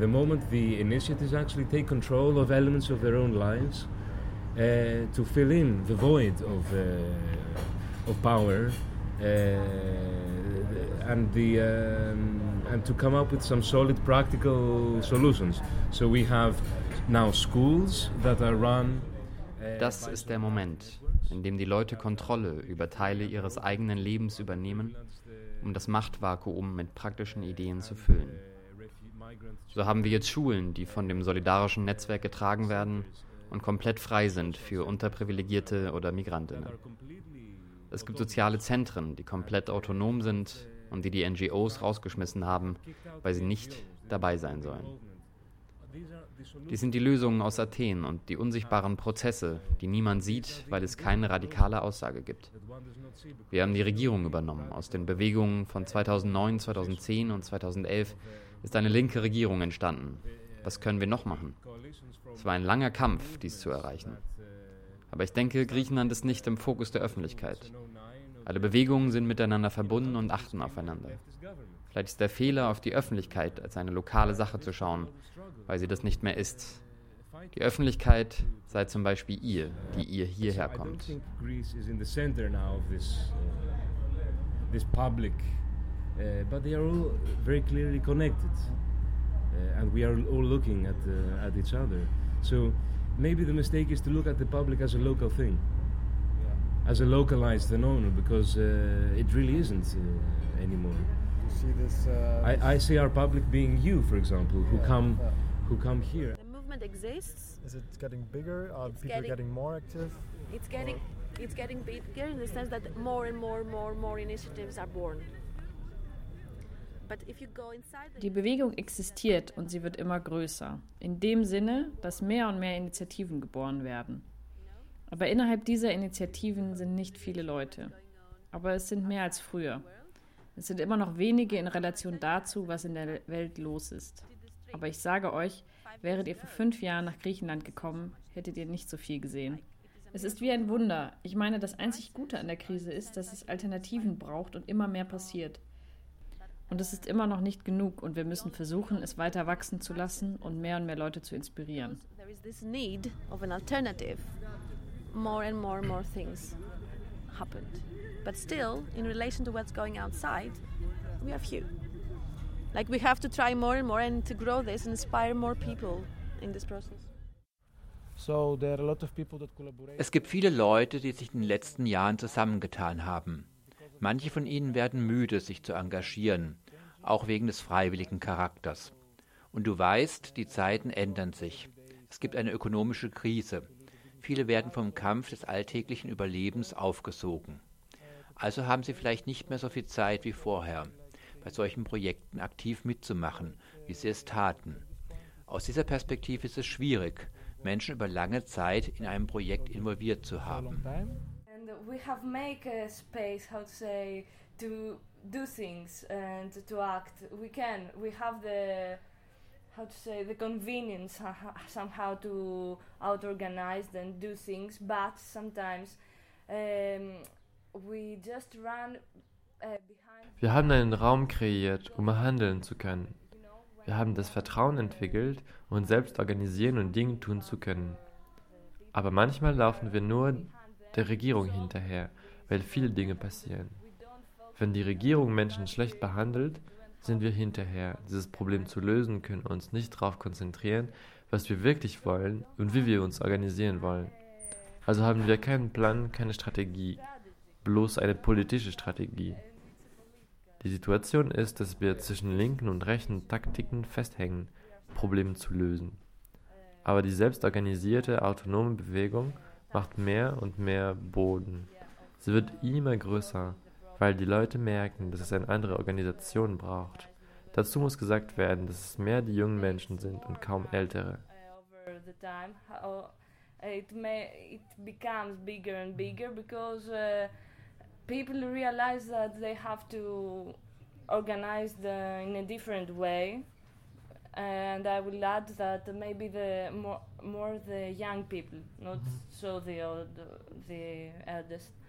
The moment the initiatives actually take control of elements of their own lives uh, to fill in the void of, uh, of power uh, and, the, um, and to come up with some solid practical solutions. So we have now schools that are run. Uh, das ist der Moment, in dem die Leute Kontrolle über Teile ihres eigenen Lebens übernehmen, um das Machtvakuum mit praktischen Ideen zu füllen. So haben wir jetzt Schulen, die von dem solidarischen Netzwerk getragen werden und komplett frei sind für Unterprivilegierte oder Migrantinnen. Es gibt soziale Zentren, die komplett autonom sind und die die NGOs rausgeschmissen haben, weil sie nicht dabei sein sollen. Dies sind die Lösungen aus Athen und die unsichtbaren Prozesse, die niemand sieht, weil es keine radikale Aussage gibt. Wir haben die Regierung übernommen. Aus den Bewegungen von 2009, 2010 und 2011 ist eine linke Regierung entstanden. Was können wir noch machen? Es war ein langer Kampf, dies zu erreichen. Aber ich denke, Griechenland ist nicht im Fokus der Öffentlichkeit. Alle Bewegungen sind miteinander verbunden und achten aufeinander. Vielleicht ist der Fehler, auf die Öffentlichkeit als eine lokale Sache zu schauen, weil sie das nicht mehr ist. Die Öffentlichkeit sei zum Beispiel ihr, die ihr hierher kommt. This public, uh, but they are all very clearly connected, uh, and we are all looking at uh, at each other. So maybe the mistake is to look at the public as a local thing, as a localized phenomenon, because uh, it really isn't uh, anymore. See this? Uh, I, I see our public being you, for example, who Yeah, come yeah. who come here. The movement exists. Is it getting bigger? Are It's people getting- getting more active? It's getting it's getting bigger in the sense that more and more, more, more initiatives are born. But if you go inside the Die Bewegung existiert und sie wird immer größer. In dem Sinne, dass mehr und mehr Initiativen geboren werden. Aber innerhalb dieser Initiativen sind nicht viele Leute. Aber es sind mehr als früher. Es sind immer noch wenige in Relation dazu, was in der Welt los ist. Aber ich sage euch, wäret ihr vor fünf Jahren nach Griechenland gekommen, hättet ihr nicht so viel gesehen. Es ist wie ein Wunder. Ich meine, das einzig Gute an der Krise ist, dass es Alternativen braucht und immer mehr passiert. Und es ist immer noch nicht genug und wir müssen versuchen, es weiter wachsen zu lassen und mehr und mehr Leute zu inspirieren. there is this need of an alternative. More and more and more things happened. But still, in relation to what's going outside, we are few. Like we have to try more and more and to grow this and inspire more people in this process. So there are a lot of people that collaborate. Es gibt viele Leute, die sich in den letzten Jahren zusammengetan haben. Manche von ihnen werden müde, sich zu engagieren, auch wegen des freiwilligen Charakters. Und du weißt, die Zeiten ändern sich. Es gibt eine ökonomische Krise. Viele werden vom Kampf des alltäglichen Überlebens aufgesogen. Also haben sie vielleicht nicht mehr so viel Zeit wie vorher, bei solchen Projekten aktiv mitzumachen, wie sie es taten. Aus dieser Perspektive ist es schwierig, Menschen über lange Zeit in einem Projekt involviert zu haben. we have make a space how to say to do things and to act we can we have the how to say the convenience somehow- to auto organize and do things but sometimes um, we just run uh, behind Wir haben einen Raum kreiert, um handeln zu können. Wir haben das Vertrauen entwickelt, uns selbst organisieren und Dinge tun zu können. Aber manchmal laufen wir nur der Regierung hinterher, weil viele Dinge passieren. Wenn die Regierung Menschen schlecht behandelt, sind wir hinterher. Dieses Problem zu lösen, können uns nicht darauf konzentrieren, was wir wirklich wollen und wie wir uns organisieren wollen. Also haben wir keinen Plan, keine Strategie, bloß eine politische Strategie. Die Situation ist, dass wir zwischen linken und rechten Taktiken festhängen, Probleme zu lösen. Aber die selbstorganisierte autonome Bewegung macht mehr und mehr Boden. Sie wird immer größer, weil die Leute merken, dass es eine andere Organisation braucht. Dazu muss gesagt werden, dass es mehr die jungen Menschen sind und kaum ältere. it may it becomes bigger and bigger because uh, people realize that they have to organize the, in a different way and i will add that maybe the more more the young people not so the old the eldest